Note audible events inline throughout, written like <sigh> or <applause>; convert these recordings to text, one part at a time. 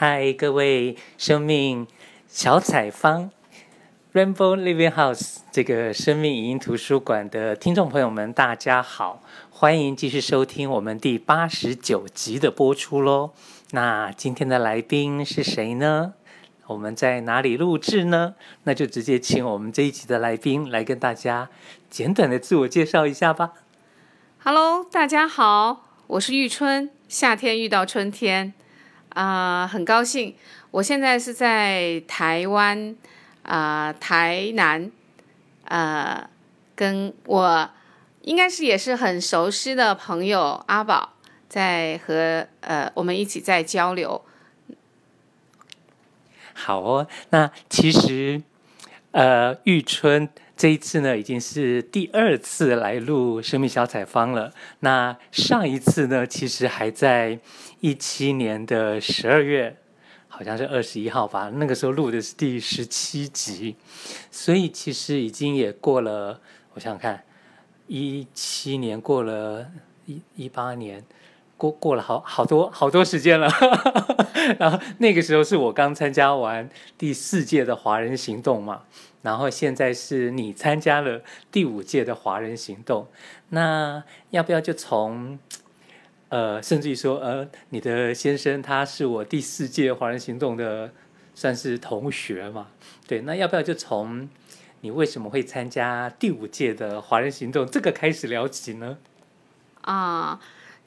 嗨，各位生命小采方 Rainbow Living House 这个生命影音图书馆的听众朋友们，大家好，欢迎继续收听我们第八十九集的播出喽。那今天的来宾是谁呢？我们在哪里录制呢？那就直接请我们这一集的来宾来跟大家简短的自我介绍一下吧。Hello，大家好，我是玉春，夏天遇到春天。啊、很高兴，我现在是在台湾，啊、台南，呃，跟我应该是也是很熟悉的朋友阿宝，在和呃我们一起在交流。好哦，那其实呃玉春这一次呢，已经是第二次来录生命小采方了。那上一次呢，其实还在。一七年的十二月，好像是二十一号吧。那个时候录的是第十七集，所以其实已经也过了。我想想看，一七年过了一一八年，过过了好好多好多时间了。<laughs> 然后那个时候是我刚参加完第四届的华人行动嘛，然后现在是你参加了第五届的华人行动，那要不要就从？呃，甚至于说，呃，你的先生他是我第四届华人行动的，算是同学嘛？对，那要不要就从你为什么会参加第五届的华人行动这个开始聊起呢？啊，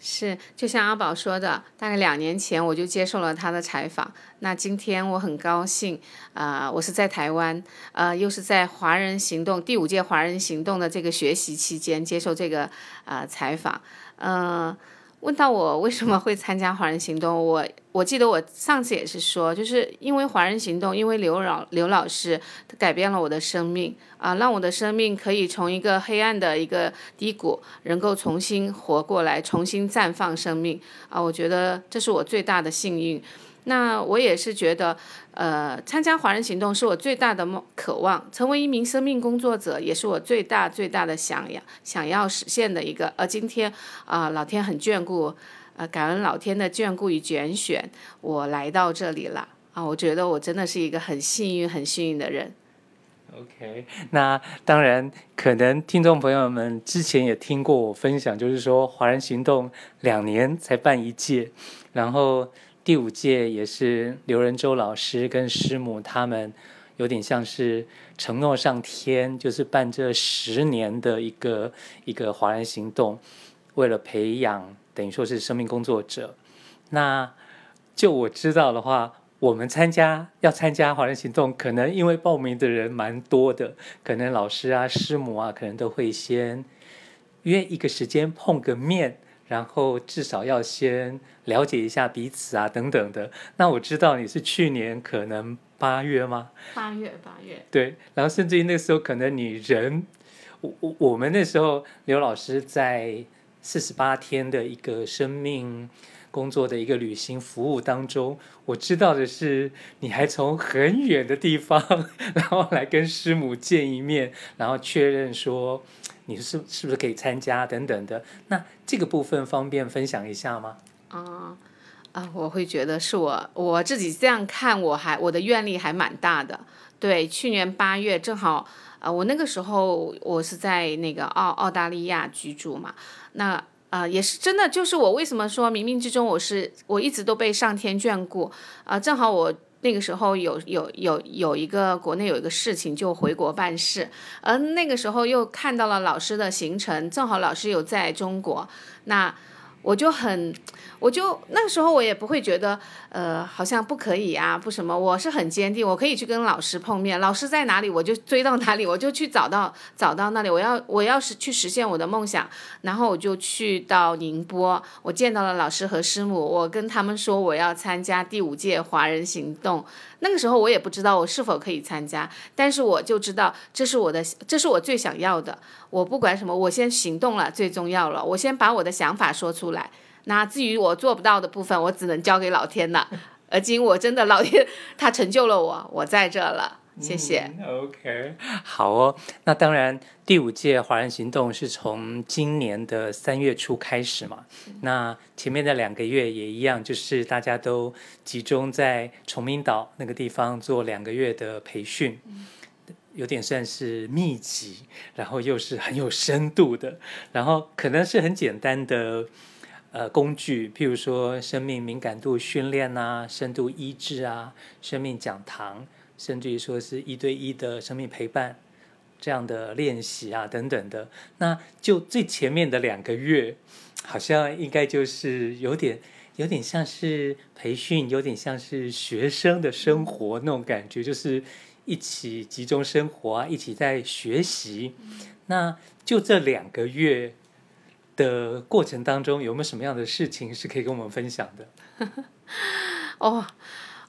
是，就像阿宝说的，大概两年前我就接受了他的采访。那今天我很高兴，啊、我是在台湾，呃，又是在华人行动第五届华人行动的这个学习期间接受这个啊采访，嗯、问到我为什么会参加华人行动，我我记得我上次也是说，就是因为华人行动，因为刘老刘老师改变了我的生命啊，让我的生命可以从一个黑暗的一个低谷，能够重新活过来，重新绽放生命啊，我觉得这是我最大的幸运。那我也是觉得，呃，参加华人行动是我最大的梦渴望，成为一名生命工作者也是我最大最大的想要想要实现的一个。而今天啊，呃，老天很眷顾，呃，感恩老天的眷顾与拣选，我来到这里了啊！我觉得我真的是一个很幸运、很幸运的人。OK，那当然，可能听众朋友们之前也听过我分享，就是说华人行动两年才办一届，然后。第五届也是刘仁洲老师跟师母他们，有点像是承诺上天，就是办这十年的一个一个华人行动，为了培养等于说是生命工作者。那就我知道的话，我们参加要参加华人行动，可能因为报名的人蛮多的，可能老师啊、师母啊，可能都会先约一个时间碰个面。然后至少要先了解一下彼此啊，等等的。那我知道你是去年可能八月吗？八月，八月。对，然后甚至于那时候可能你人，我我我们那时候刘老师在四十八天的一个生命工作的一个旅行服务当中，我知道的是你还从很远的地方，<laughs> 然后来跟师母见一面，然后确认说。你是是不是可以参加等等的？那这个部分方便分享一下吗？啊啊，我会觉得是我我自己这样看，我还我的愿力还蛮大的。对，去年八月正好，呃，我那个时候我是在那个澳澳大利亚居住嘛。那啊也是真的，就是我为什么说冥冥之中我是我一直都被上天眷顾啊，正好我。那个时候有有有有一个国内有一个事情，就回国办事，而那个时候又看到了老师的行程，正好老师有在中国，那。我就很，我就那个时候我也不会觉得，呃，好像不可以啊，不什么，我是很坚定，我可以去跟老师碰面，老师在哪里我就追到哪里，我就去找到找到那里，我要我要是去实现我的梦想，然后我就去到宁波，我见到了老师和师母，我跟他们说我要参加第五届华人行动，那个时候我也不知道我是否可以参加，但是我就知道这是我的，这是我最想要的。我不管什么，我先行动了，最重要了。我先把我的想法说出来。那至于我做不到的部分，我只能交给老天了。而今我真的老天他成就了我，我在这了。谢谢。嗯、OK，好哦。那当然，第五届华人行动是从今年的三月初开始嘛。嗯、那前面的两个月也一样，就是大家都集中在崇明岛那个地方做两个月的培训，嗯、有点算是密集，然后又是很有深度的，然后可能是很简单的呃工具，譬如说生命敏感度训练啊，深度医治啊，生命讲堂。甚至于说是一对一的生命陪伴这样的练习啊，等等的，那就最前面的两个月，好像应该就是有点有点像是培训，有点像是学生的生活那种感觉，就是一起集中生活啊，一起在学习。那就这两个月的过程当中，有没有什么样的事情是可以跟我们分享的？<laughs> 哦。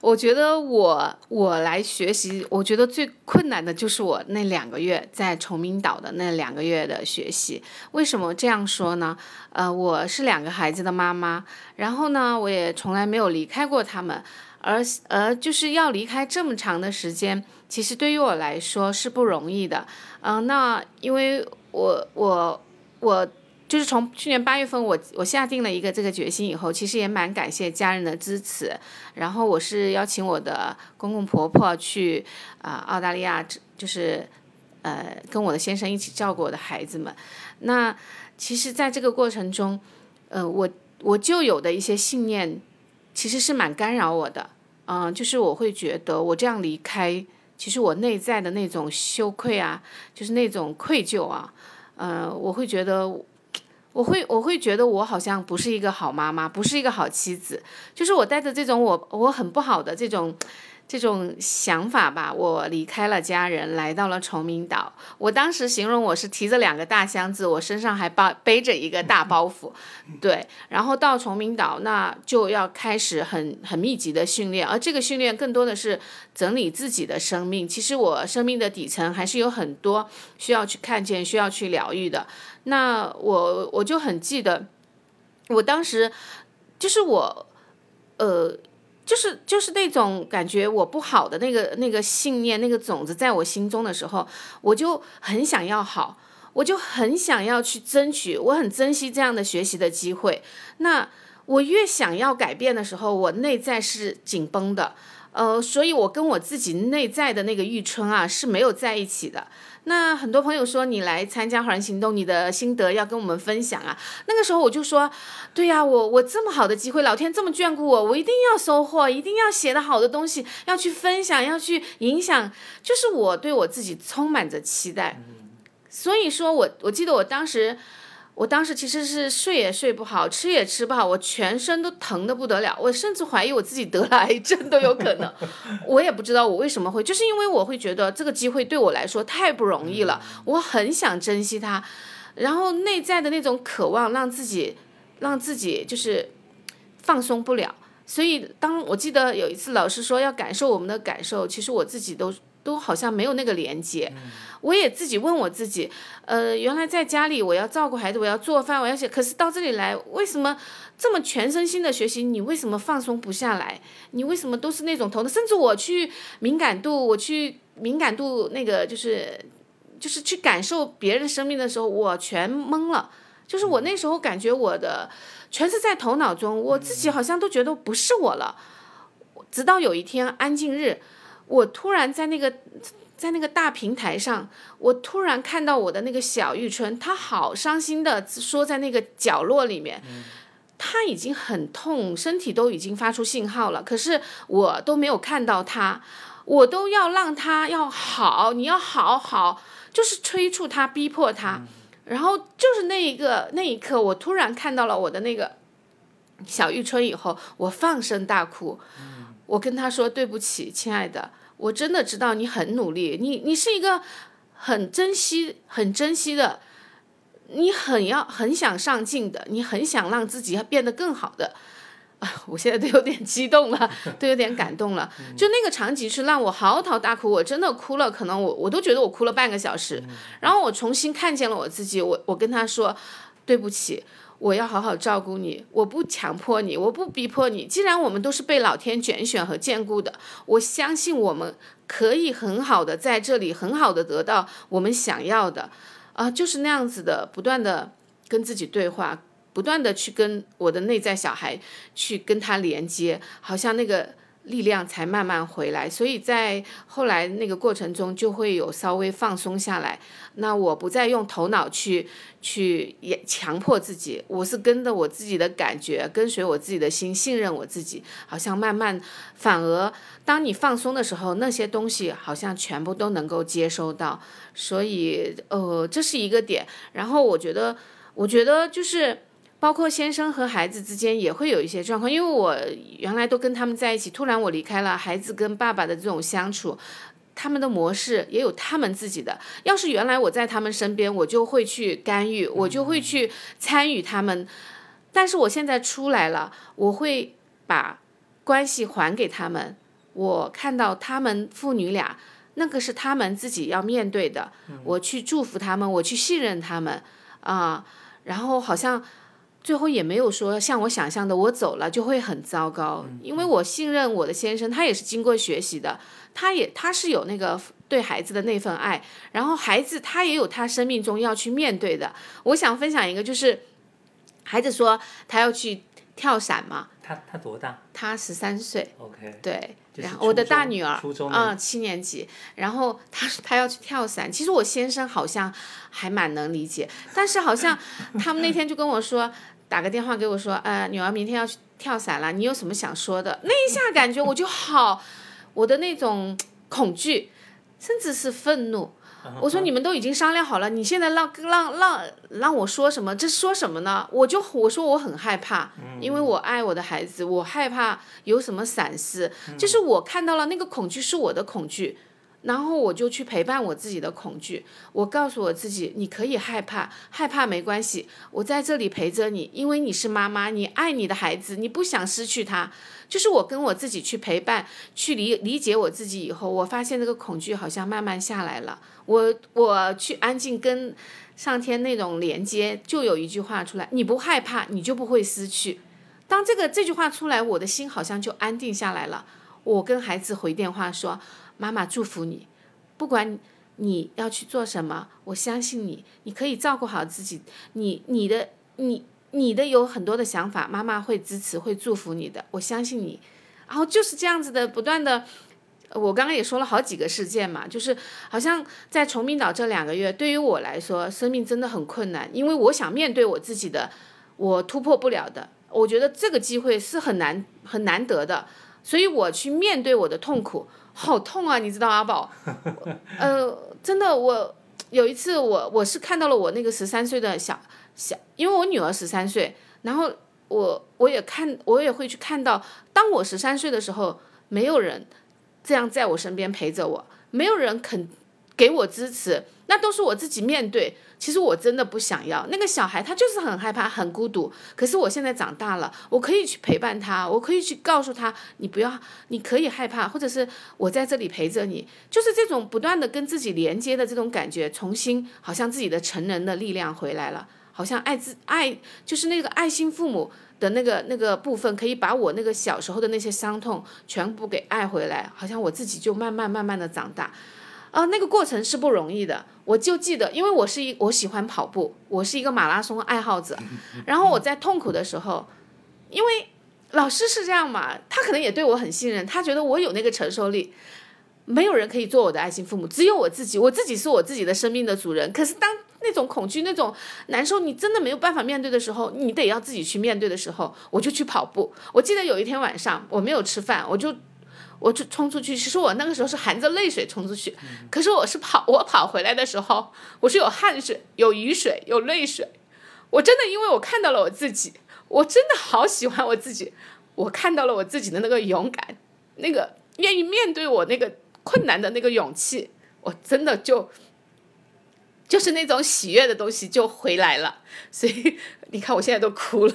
我觉得我我来学习，我觉得最困难的就是我那两个月在崇明岛的那两个月的学习。为什么这样说呢？呃，我是两个孩子的妈妈，然后呢，我也从来没有离开过他们，而而就是要离开这么长的时间，其实对于我来说是不容易的。嗯、那因为我我我。就是从去年八月份我，我下定了一个这个决心以后，其实也蛮感谢家人的支持。然后我是邀请我的公公婆婆去啊、澳大利亚，就是呃跟我的先生一起照顾我的孩子们。那其实在这个过程中，呃我我就有的一些信念，其实是蛮干扰我的。嗯、就是我会觉得我这样离开，其实我内在的那种羞愧啊，就是那种愧疚啊，呃，我会觉得。我会我会觉得我好像不是一个好妈妈，不是一个好妻子，就是我带着这种我我很不好的这种这种想法吧，我离开了家人，来到了崇明岛。我当时形容我是提着两个大箱子，我身上还包背着一个大包袱，对，然后到崇明岛，那就要开始很很密集的训练，而这个训练更多的是整理自己的生命。其实我生命的底层还是有很多需要去看见、需要去疗愈的。那我我就很记得，我当时就是我，呃，就是就是那种感觉我不好的那个那个信念那个种子在我心中的时候，我就很想要好，我就很想要去争取，我很珍惜这样的学习的机会。那我越想要改变的时候，我内在是紧绷的，呃，所以我跟我自己内在的那个玉春啊是没有在一起的。那很多朋友说，你来参加华人行动，你的心得要跟我们分享啊。那个时候我就说，对呀，我我这么好的机会，老天这么眷顾我，我一定要收获，一定要写的好的东西，要去分享，要去影响，就是我对我自己充满着期待。所以说我我记得我当时。我当时其实是睡也睡不好，吃也吃不好，我全身都疼得不得了，我甚至怀疑我自己得了癌症都有可能。我也不知道我为什么会，就是因为我会觉得这个机会对我来说太不容易了，我很想珍惜它，然后内在的那种渴望让自己让自己就是放松不了。所以当我记得有一次老师说要感受我们的感受，其实我自己都。都好像没有那个连接，我也自己问我自己，呃，原来在家里我要照顾孩子，我要做饭，我要写，可是到这里来，为什么这么全身心的学习，你为什么放松不下来？你为什么都是那种头疼？甚至我去敏感度，我去敏感度那个就是就是去感受别人生命的时候，我全懵了。就是我那时候感觉我的全是在头脑中，我自己好像都觉得不是我了。直到有一天安静日。我突然在那个，在那个大平台上，我突然看到我的那个小玉春，她好伤心的缩在那个角落里面，她已经很痛，身体都已经发出信号了，可是我都没有看到他，我都要让他要好，你要好好，就是催促他，逼迫她，然后就是那一个那一刻，我突然看到了我的那个小玉春以后，我放声大哭。我跟他说对不起，亲爱的，我真的知道你很努力，你你是一个很珍惜、很珍惜的，你很要很想上进的，你很想让自己变得更好的。啊，我现在都有点激动了，<laughs> 都有点感动了。就那个场景是让我嚎啕大哭，我真的哭了，可能我我都觉得我哭了半个小时。然后我重新看见了我自己，我我跟他说对不起。我要好好照顾你，我不强迫你，我不逼迫你。既然我们都是被老天拣选和眷顾的，我相信我们可以很好的在这里，很好的得到我们想要的，啊、就是那样子的，不断的跟自己对话，不断的去跟我的内在小孩去跟他连接，好像那个。力量才慢慢回来，所以在后来那个过程中就会有稍微放松下来。那我不再用头脑去去也强迫自己，我是跟着我自己的感觉，跟随我自己的心，信任我自己。好像慢慢，反而当你放松的时候，那些东西好像全部都能够接收到。所以，呃，这是一个点。然后我觉得，我觉得就是。包括先生和孩子之间也会有一些状况，因为我原来都跟他们在一起，突然我离开了，孩子跟爸爸的这种相处，他们的模式也有他们自己的。要是原来我在他们身边，我就会去干预，我就会去参与他们。但是我现在出来了，我会把关系还给他们。我看到他们父女俩，那个是他们自己要面对的。我去祝福他们，我去信任他们啊，然后好像。最后也没有说像我想象的，我走了就会很糟糕，因为我信任我的先生，他也是经过学习的，他也他是有那个对孩子的那份爱，然后孩子他也有他生命中要去面对的。我想分享一个，就是孩子说他要去跳伞嘛，他他多大？他十三岁。OK。对，然后我的大女儿，啊，七年级，然后他他要去跳伞，其实我先生好像还蛮能理解，但是好像他们那天就跟我说。打个电话给我说，呃，女儿明天要去跳伞了，你有什么想说的？那一下感觉我就好，我的那种恐惧，甚至是愤怒。我说你们都已经商量好了，你现在让让让让我说什么？这说什么呢？我就我说我很害怕，因为我爱我的孩子，我害怕有什么闪失，就是我看到了那个恐惧是我的恐惧。然后我就去陪伴我自己的恐惧，我告诉我自己，你可以害怕，害怕没关系，我在这里陪着你，因为你是妈妈，你爱你的孩子，你不想失去他。就是我跟我自己去陪伴，去理理解我自己以后，我发现这个恐惧好像慢慢下来了。我我去安静跟上天那种连接，就有一句话出来：你不害怕，你就不会失去。当这个这句话出来，我的心好像就安定下来了。我跟孩子回电话说。妈妈祝福你，不管你要去做什么，我相信你，你可以照顾好自己。你你的你你的有很多的想法，妈妈会支持，会祝福你的，我相信你。然后就是这样子的，不断的。我刚刚也说了好几个事件嘛，就是好像在崇明岛这两个月，对于我来说，生命真的很困难，因为我想面对我自己的，我突破不了的。我觉得这个机会是很难很难得的，所以我去面对我的痛苦。好痛啊！你知道阿宝，<laughs> 呃，真的，我有一次我我是看到了我那个十三岁的小小，因为我女儿十三岁，然后我我也看我也会去看到，当我十三岁的时候，没有人这样在我身边陪着我，没有人肯给我支持，那都是我自己面对。其实我真的不想要那个小孩，他就是很害怕、很孤独。可是我现在长大了，我可以去陪伴他，我可以去告诉他，你不要，你可以害怕，或者是我在这里陪着你，就是这种不断的跟自己连接的这种感觉，重新好像自己的成人的力量回来了，好像爱自爱，就是那个爱心父母的那个那个部分，可以把我那个小时候的那些伤痛全部给爱回来，好像我自己就慢慢慢慢的长大。啊、那个过程是不容易的。我就记得，因为我是一我喜欢跑步，我是一个马拉松爱好者。然后我在痛苦的时候，因为老师是这样嘛，他可能也对我很信任，他觉得我有那个承受力。没有人可以做我的爱心父母，只有我自己。我自己是我自己的生命的主人。可是当那种恐惧、那种难受，你真的没有办法面对的时候，你得要自己去面对的时候，我就去跑步。我记得有一天晚上，我没有吃饭，我就。我就冲出去，其实我那个时候是含着泪水冲出去，可是我是跑，我跑回来的时候，我是有汗水、有雨水、有泪水。我真的因为我看到了我自己，我真的好喜欢我自己，我看到了我自己的那个勇敢，那个愿意面对我那个困难的那个勇气，我真的就就是那种喜悦的东西就回来了。所以你看，我现在都哭了，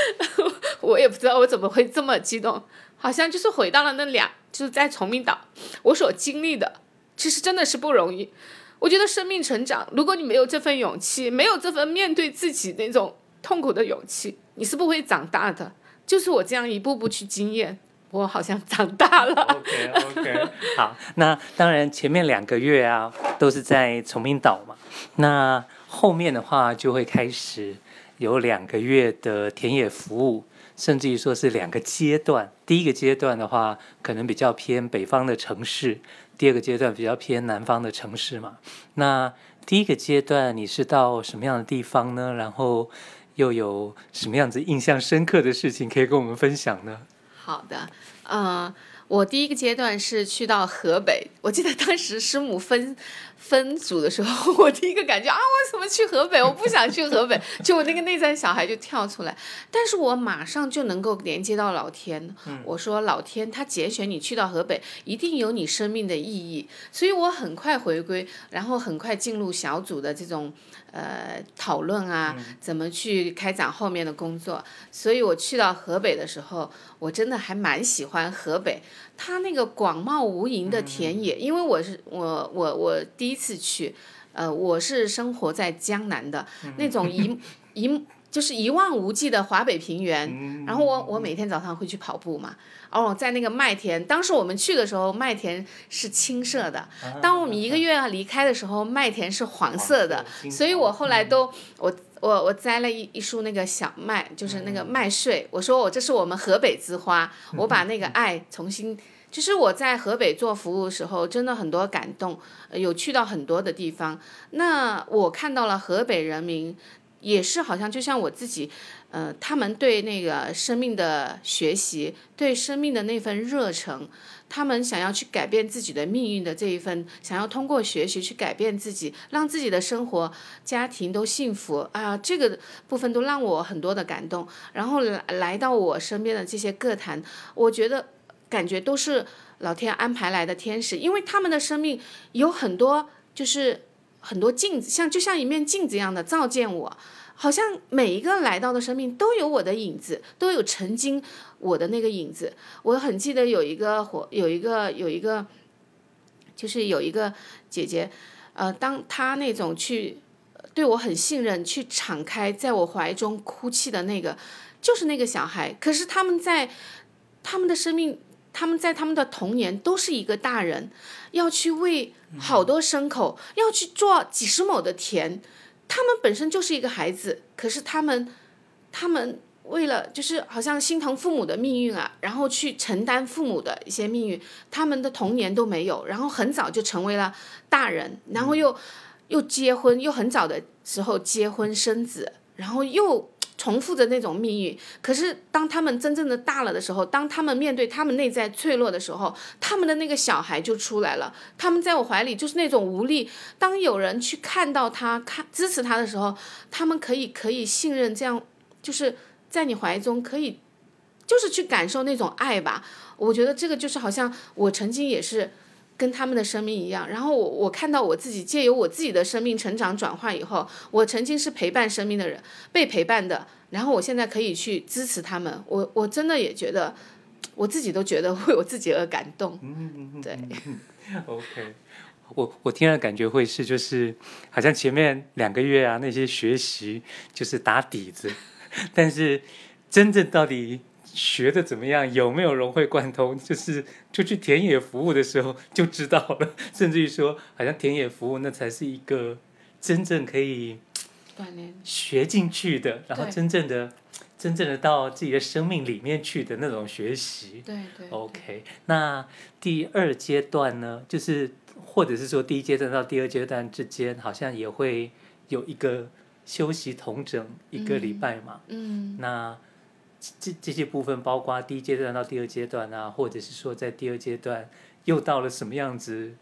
<laughs> 我也不知道我怎么会这么激动。好像就是回到了那两，就是在崇明岛，我所经历的，其实真的是不容易。我觉得生命成长，如果你没有这份勇气，没有这份面对自己那种痛苦的勇气，你是不会长大的。就是我这样一步步去经验，我好像长大了。<laughs> OK OK，好，那当然前面两个月啊都是在崇明岛嘛，那后面的话就会开始有两个月的田野服务。甚至于说是两个阶段，第一个阶段的话，可能比较偏北方的城市；第二个阶段比较偏南方的城市嘛。那第一个阶段你是到什么样的地方呢？然后又有什么样子印象深刻的事情可以跟我们分享呢？好的，呃，我第一个阶段是去到河北，我记得当时师母分。分组的时候，<laughs> 我第一个感觉啊，为什么去河北？我不想去河北，<laughs> 就我那个内在小孩就跳出来。但是我马上就能够连接到老天。我说老天，他拣选你去到河北，一定有你生命的意义。所以我很快回归，然后很快进入小组的这种呃讨论啊，怎么去开展后面的工作。所以我去到河北的时候，我真的还蛮喜欢河北。他那个广袤无垠的田野，因为我是我我我第一次去，呃，我是生活在江南的那种一 <laughs> 一就是一望无际的华北平原，然后我我每天早上会去跑步嘛，哦，在那个麦田，当时我们去的时候麦田是青色的，当我们一个月要离开的时候，麦田是黄色的，所以我后来都我。我我摘了一一束那个小麦，就是那个麦穗。我说我这是我们河北之花，<laughs> 我把那个爱重新。其实我在河北做服务的时候，真的很多感动，有去到很多的地方。那我看到了河北人民，也是好像就像我自己，呃，他们对那个生命的学习，对生命的那份热忱。他们想要去改变自己的命运的这一份，想要通过学习去改变自己，让自己的生活、家庭都幸福啊！这个部分都让我很多的感动。然后来来到我身边的这些个坛，我觉得感觉都是老天安排来的天使，因为他们的生命有很多，就是很多镜子，像就像一面镜子一样的照见我。好像每一个来到的生命都有我的影子，都有曾经我的那个影子。我很记得有一个火，有一个有一个，就是有一个姐姐，呃，当她那种去对我很信任，去敞开在我怀中哭泣的那个，就是那个小孩。可是他们在他们的生命，他们在他们的童年都是一个大人，要去喂好多牲口，要去做几十亩的田。他们本身就是一个孩子，可是他们，他们为了就是好像心疼父母的命运啊，然后去承担父母的一些命运，他们的童年都没有，然后很早就成为了大人，然后又又结婚，又很早的时候结婚生子，然后又。重复着那种命运，可是当他们真正的大了的时候，当他们面对他们内在脆弱的时候，他们的那个小孩就出来了。他们在我怀里就是那种无力。当有人去看到他、看支持他的时候，他们可以可以信任，这样就是在你怀中可以，就是去感受那种爱吧。我觉得这个就是好像我曾经也是。跟他们的生命一样，然后我我看到我自己借由我自己的生命成长转化以后，我曾经是陪伴生命的人，被陪伴的，然后我现在可以去支持他们，我我真的也觉得，我自己都觉得为我自己而感动。嗯，对。<laughs> OK，我我听了感觉会是就是好像前面两个月啊那些学习就是打底子，<laughs> 但是真正到底。学的怎么样？有没有融会贯通？<laughs> 就是出去田野服务的时候就知道了。<laughs> 甚至于说，好像田野服务那才是一个真正可以锻炼学进去的，然后真正的、真正的到自己的生命里面去的那种学习。对对。OK，那第二阶段呢？就是或者是说第一阶段到第二阶段之间，好像也会有一个休息同整一个礼拜嘛。嗯。那。这这些部分包括第一阶段到第二阶段啊，或者是说在第二阶段又到了什么样子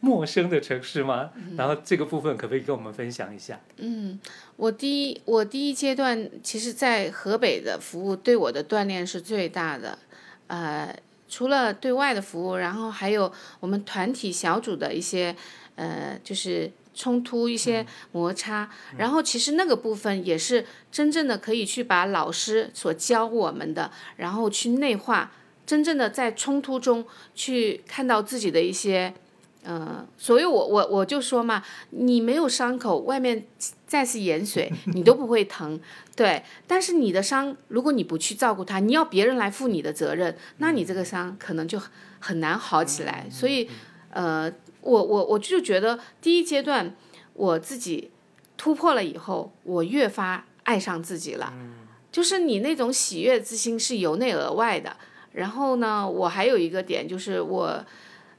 陌生的城市吗？然后这个部分可不可以跟我们分享一下？嗯，我第一我第一阶段其实，在河北的服务对我的锻炼是最大的，呃，除了对外的服务，然后还有我们团体小组的一些呃，就是。冲突一些摩擦，嗯，然后其实那个部分也是真正的可以去把老师所教我们的，然后去内化，真正的在冲突中去看到自己的一些嗯，所以我我我就说嘛，你没有伤口，外面再是盐水，<laughs> 你都不会疼，对。但是你的伤，如果你不去照顾它，你要别人来负你的责任，那你这个伤可能就很难好起来。所以，呃，我我我就觉得第一阶段我自己突破了以后，我越发爱上自己了，就是你那种喜悦之心是由内而外的。然后呢，我还有一个点就是我。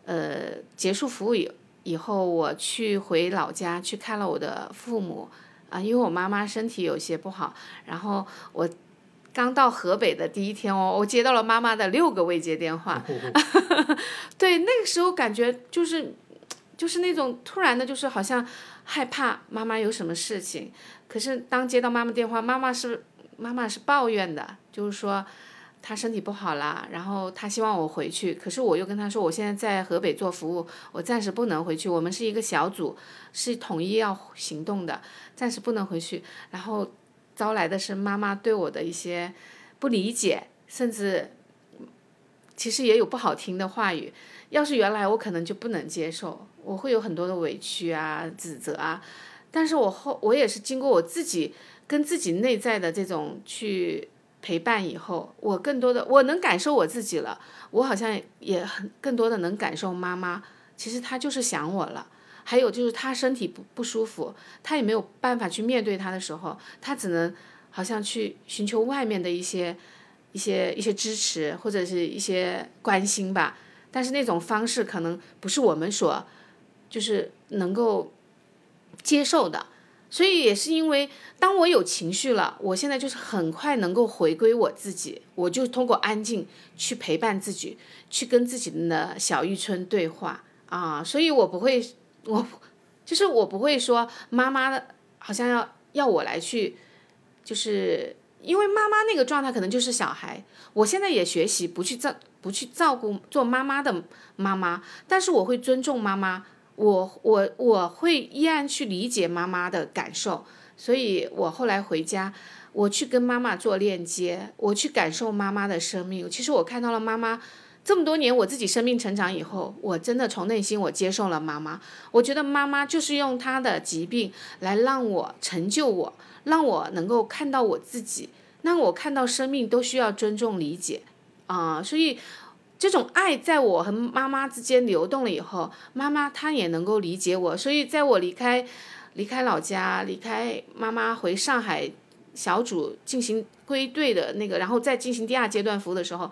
呃，结束服务以以后，我去回老家去看了我的父母，啊，因为我妈妈身体有些不好，然后我刚到河北的第一天哦，我接到了妈妈的六个未接电话 <laughs> <laughs> 对，那个时候感觉就是就是那种突然的，就是好像害怕妈妈有什么事情，可是当接到妈妈电话，妈妈是妈妈是抱怨的，就是说。她身体不好了，然后她希望我回去，可是我又跟她说，我现在在河北做服务，我暂时不能回去。我们是一个小组，是统一要行动的，暂时不能回去。然后招来的是妈妈对我的一些不理解，甚至其实也有不好听的话语。要是原来我可能就不能接受，我会有很多的委屈啊、指责啊。但是我后我也是经过我自己跟自己内在的这种去。陪伴以后，我更多的我能感受我自己了，我好像也很更多的能感受妈妈，其实她就是想我了。还有就是她身体不不舒服，她也没有办法去面对她的时候，她只能好像去寻求外面的一些一些一些支持或者是一些关心吧。但是那种方式可能不是我们所就是能够接受的。所以也是因为，当我有情绪了，我现在就是很快能够回归我自己，我就通过安静去陪伴自己，去跟自己的小玉春对话啊。所以我不会，我就是我不会说妈妈的好像要要我来去，就是因为妈妈那个状态可能就是小孩。我现在也学习不去照不去照顾做妈妈的妈妈，但是我会尊重妈妈。我我我会依然去理解妈妈的感受，所以我后来回家，我去跟妈妈做链接，我去感受妈妈的生命。其实我看到了妈妈这么多年，我自己生命成长以后，我真的从内心我接受了妈妈。我觉得妈妈就是用她的疾病来让我成就我，让我能够看到我自己，让我看到生命都需要尊重理解啊，所以。这种爱在我和妈妈之间流动了以后，妈妈她也能够理解我，所以在我离开离开老家，离开妈妈回上海小组进行归队的那个，然后再进行第二阶段服务的时候，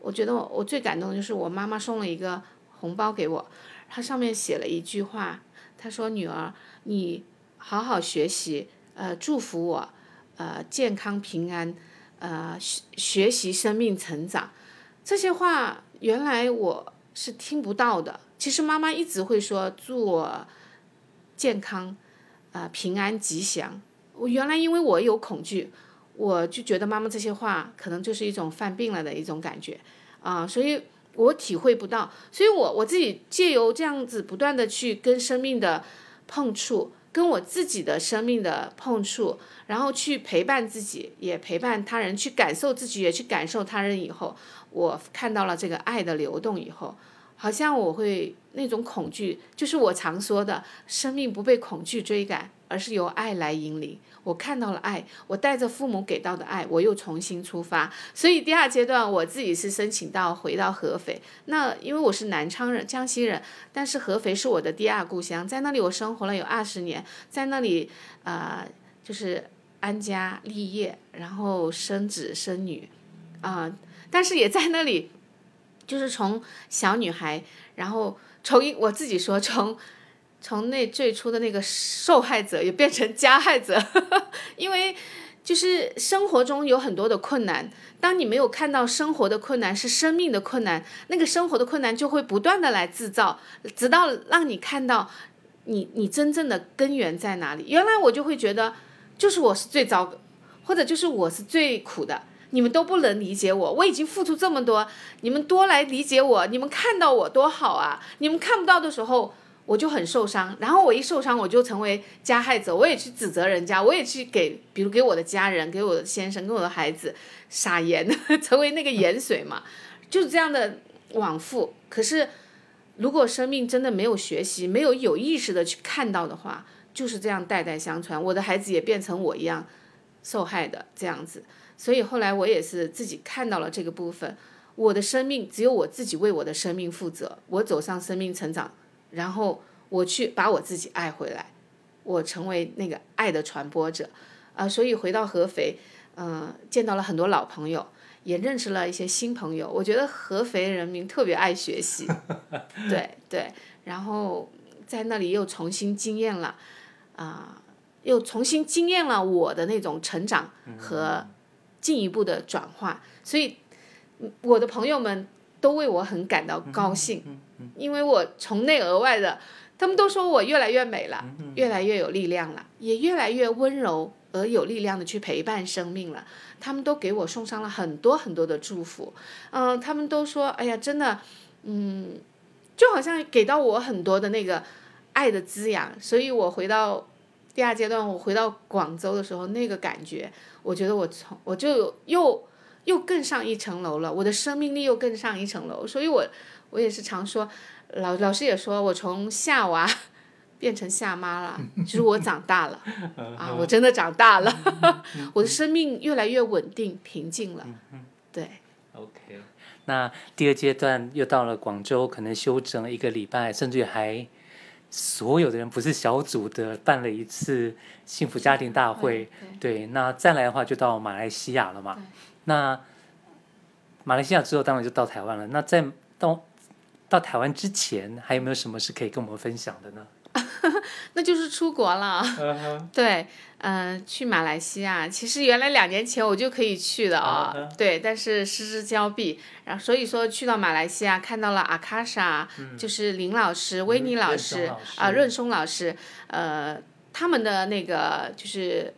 我觉得我我最感动的就是我妈妈送了一个红包给我，她上面写了一句话，她说：“女儿，你好好学习，呃，祝福我，呃，健康平安，呃，学学习生命成长。”这些话原来我是听不到的。其实妈妈一直会说祝我健康，啊、平安吉祥。我原来因为我有恐惧，我就觉得妈妈这些话可能就是一种犯病了的一种感觉啊、所以我体会不到。所以我我自己借由这样子不断的去跟生命的碰触，跟我自己的生命的碰触，然后去陪伴自己，也陪伴他人，去感受自己，也去感受他人以后。我看到了这个爱的流动以后，好像我会那种恐惧，就是我常说的，生命不被恐惧追赶，而是由爱来引领。我看到了爱，我带着父母给到的爱，我又重新出发。所以第二阶段，我自己是申请到回到合肥。那因为我是南昌人，江西人，但是合肥是我的第二故乡，在那里我生活了有二十年，在那里啊、就是安家立业，然后生子生女，啊、但是也在那里，就是从小女孩，然后从我自己说，从从那最初的那个受害者，也变成加害者，<laughs> 因为就是生活中有很多的困难，当你没有看到生活的困难是生命的困难，那个生活的困难就会不断的来制造，直到让你看到你你真正的根源在哪里。原来我就会觉得，就是我是最糟，或者就是我是最苦的。你们都不能理解我，我已经付出这么多，你们多来理解我，你们看到我多好啊！你们看不到的时候，我就很受伤，然后我一受伤，我就成为加害者，我也去指责人家，我也去给，比如给我的家人、给我的先生、给我的孩子撒盐，<laughs> 成为那个盐水嘛，就是这样的往复。可是，如果生命真的没有学习，没有有意识的去看到的话，就是这样代代相传，我的孩子也变成我一样受害的这样子。所以后来我也是自己看到了这个部分，我的生命只有我自己为我的生命负责。我走上生命成长，然后我去把我自己爱回来，我成为那个爱的传播者。啊、呃，所以回到合肥，嗯、呃，见到了很多老朋友，也认识了一些新朋友。我觉得合肥人民特别爱学习，<laughs> 对对，然后在那里又重新经验了，啊、呃，又重新经验了我的那种成长和进一步的转化。所以我的朋友们都为我很感到高兴，因为我从内而外的，他们都说我越来越美了，越来越有力量了，也越来越温柔。而有力量的去陪伴生命了，他们都给我送上了很多很多的祝福，嗯、呃，他们都说，哎呀，真的，嗯，就好像给到我很多的那个爱的滋养，所以我回到第二阶段，我回到广州的时候，那个感觉，我觉得我从我就又又更上一层楼了，我的生命力又更上一层楼，所以我我也是常说，老老师也说我从夏娃。<laughs> 变成夏妈了，就是我长大了啊！我真的长大了，<laughs> 我的生命越来越稳定、平静了。对。OK，那第二阶段又到了广州，可能休整了一个礼拜，甚至于还所有的人不是小组的办了一次幸福家庭大会。对，对，那再来的话就到马来西亚了嘛。那马来西亚之后当然就到台湾了。那在到到台湾之前，还有没有什么是可以跟我们分享的呢？<laughs> 那就是出国了，uh huh. 对，嗯、呃，去马来西亚。其实原来两年前我就可以去的啊、哦，uh huh. 对，但是失之交臂。然后所以说去到马来西亚，看到了阿卡莎，嗯、就是林老师、威尼老师啊、润松老师，呃，他们的那个就是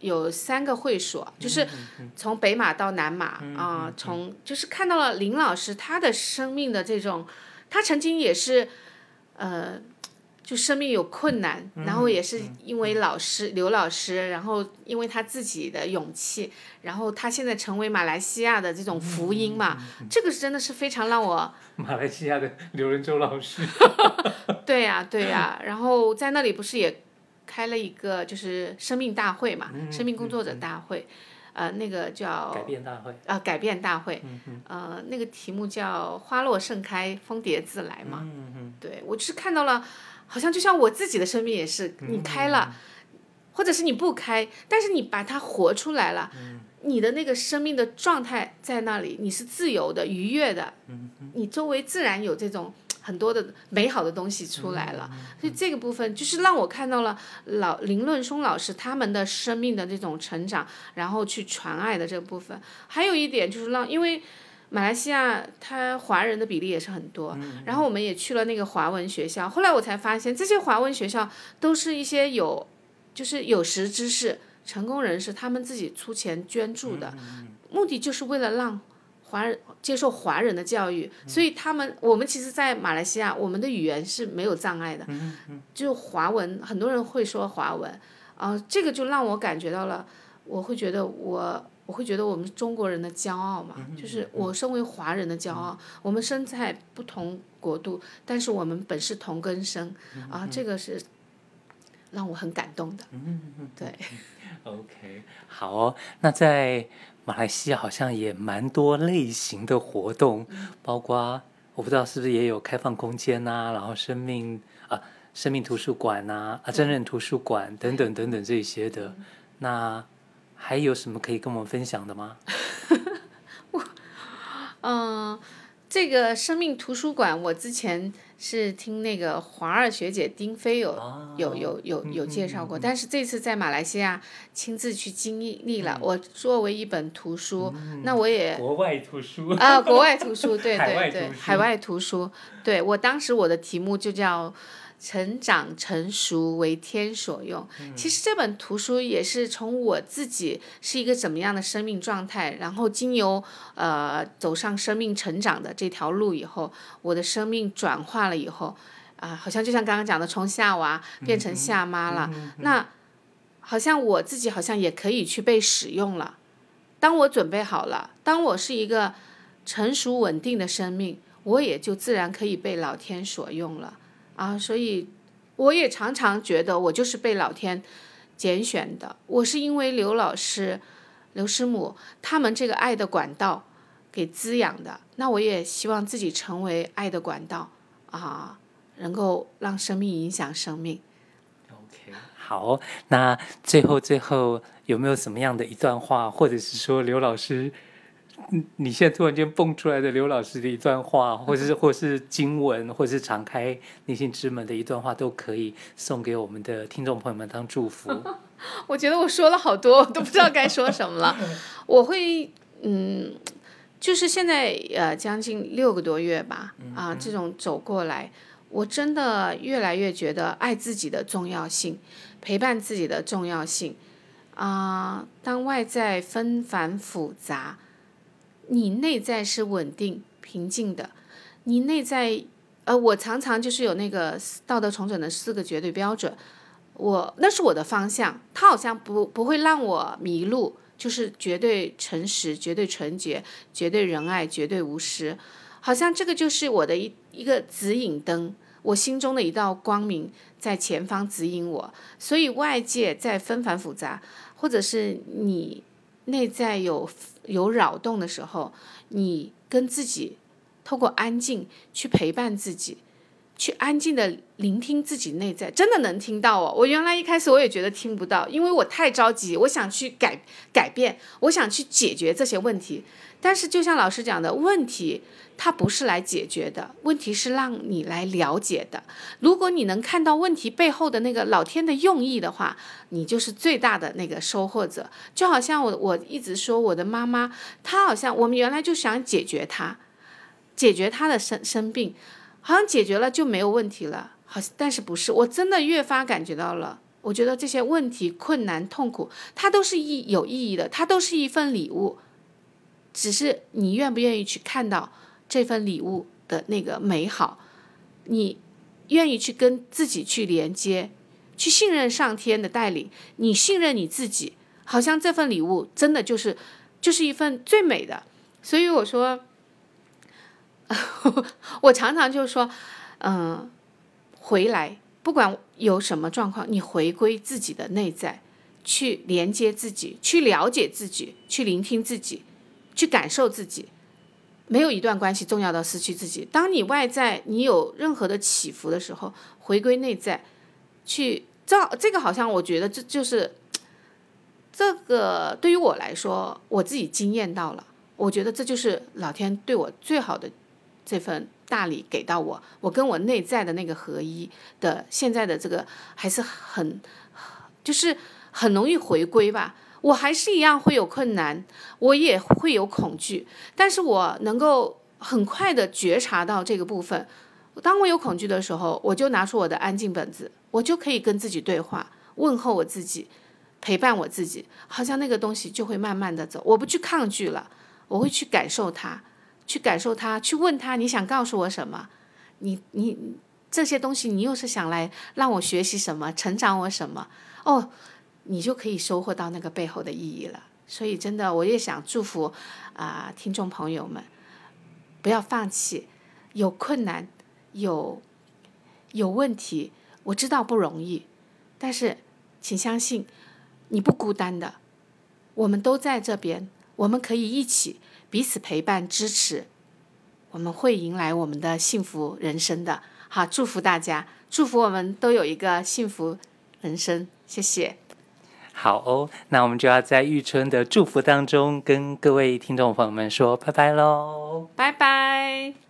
有三个会所，就是从北马到南马啊，从就是看到了林老师他的生命的这种，他曾经也是，呃。就生命有困难，然后也是因为老师、刘老师，然后因为他自己的勇气，然后他现在成为马来西亚的这种福音嘛，这个是真的是非常让我。<laughs> 马来西亚的刘仁洲老师。<laughs> 对呀、啊，对呀、啊，然后在那里不是也开了一个就是生命大会嘛，嗯、生命工作者大会，嗯、呃，那个叫改变大会啊、呃，改变大会，呃，那个题目叫花落盛开，蜂蝶自来嘛，对我就是看到了。好像就像我自己的生命也是，你开了，嗯、或者是你不开，但是你把它活出来了，嗯、你的那个生命的状态在那里，你是自由的、愉悦的，你周围自然有这种很多的美好的东西出来了，所以这个部分就是让我看到了老林论松老师他们的生命的这种成长，然后去传爱的这个部分，还有一点就是让因为。马来西亚，他华人的比例也是很多，嗯、然后我们也去了那个华文学校。后来我才发现，这些华文学校都是一些有，就是有识之士、成功人士，他们自己出钱捐助的，嗯、目的就是为了让华人接受华人的教育。嗯、所以他们，我们其实，在马来西亚，我们的语言是没有障碍的，嗯嗯、就华文，很多人会说华文，啊、呃，这个就让我感觉到了，我会觉得我。我会觉得我们中国人的骄傲嘛，就是我身为华人的骄傲。我们身在不同国度，但是我们本是同根生，啊，这个是让我很感动的。对。OK，好哦。那在马来西亚好像也蛮多类型的活动，包括我不知道是不是也有开放空间呐、啊，然后生命啊，生命图书馆呐，啊，真人图书馆等等等等这些的，那。还有什么可以跟我们分享的吗？<laughs> 我，嗯，这个生命图书馆，我之前是听那个华二学姐丁飞有、哦、有有有有介绍过，嗯嗯嗯、但是这次在马来西亚亲自去经历了。嗯、我作为一本图书，嗯、那我也国外图书啊，国外图书，对对对，海外图书，对，我当时我的题目就叫。成长成熟为天所用。其实这本图书也是从我自己是一个怎么样的生命状态，然后经由呃走上生命成长的这条路以后，我的生命转化了以后，啊、呃，好像就像刚刚讲的，从夏娃变成夏妈了。那好像我自己好像也可以去被使用了。当我准备好了，当我是一个成熟稳定的生命。我也就自然可以被老天所用了啊。所以我也常常觉得我就是被老天拣选的。我是因为刘老师、刘师母他们这个爱的管道给滋养的。那我也希望自己成为爱的管道啊，能够让生命影响生命。OK，好，那最后最后有没有什么样的一段话，或者是说刘老师，你现在突然间蹦出来的刘老师的一段话，或者是 <laughs> 或是经文，或者是敞开内心之门的一段话，都可以送给我们的听众朋友们当祝福。<laughs> 我觉得我说了好多，我都不知道该说什么了。<laughs> 我会嗯。就是现在，呃，将近六个多月吧，啊，这种走过来，我真的越来越觉得爱自己的重要性，陪伴自己的重要性，啊，当外在纷繁复杂，你内在是稳定平静的，你内在，呃，我常常就是有那个道德重整的四个绝对标准，我那是我的方向，它好像不不会让我迷路。就是绝对诚实、绝对纯洁、绝对仁爱、绝对无私，好像这个就是我的一一个指引灯，我心中的一道光明在前方指引我。所以外界在纷繁复杂，或者是你内在有有扰动的时候，你跟自己透过安静去陪伴自己。去安静的聆听自己内在，真的能听到哦。我原来一开始我也觉得听不到，因为我太着急，我想去改改变，我想去解决这些问题。但是就像老师讲的，问题它不是来解决的，问题是让你来了解的。如果你能看到问题背后的那个老天的用意的话，你就是最大的那个收获者。就好像我我一直说我的妈妈，她好像我们原来就想解决她，解决她的生生病。好像解决了就没有问题了，好，但是不是？我真的越发感觉到了。我觉得这些问题、困难、痛苦，它都是意有意义的，它都是一份礼物。只是你愿不愿意去看到这份礼物的那个美好？你愿意去跟自己去连接，去信任上天的带领？你信任你自己，好像这份礼物真的就是就是一份最美的。所以我说。我常常就说，嗯，回来，不管有什么状况，你回归自己的内在，去连接自己，去了解自己，去聆听自己，去感受自己。没有一段关系重要到失去自己。当你外在你有任何的起伏的时候，回归内在，去照这个好像我觉得这就是这个对于我来说，我自己惊艳到了，我觉得这就是老天对我最好的。这份大礼给到我，我跟我内在的那个合一的现在的这个还是很，就是很容易回归吧。我还是一样会有困难，我也会有恐惧，但是我能够很快的觉察到这个部分。当我有恐惧的时候，我就拿出我的安静本子，我就可以跟自己对话，问候我自己，陪伴我自己，好像那个东西就会慢慢的走。我不去抗拒了，我会去感受它。去感受它，去问他，你想告诉我什么？你你这些东西，你又是想来让我学习什么，成长我什么？哦，你就可以收获到那个背后的意义了。所以真的，我也想祝福啊、听众朋友们，不要放弃。有困难，有有问题，我知道不容易，但是请相信，你不孤单的，我们都在这边，我们可以一起。彼此陪伴支持，我们会迎来我们的幸福人生的。好，祝福大家，祝福我们都有一个幸福人生。谢谢。好哦，那我们就要在玉春的祝福当中跟各位听众朋友们说拜拜喽，拜拜。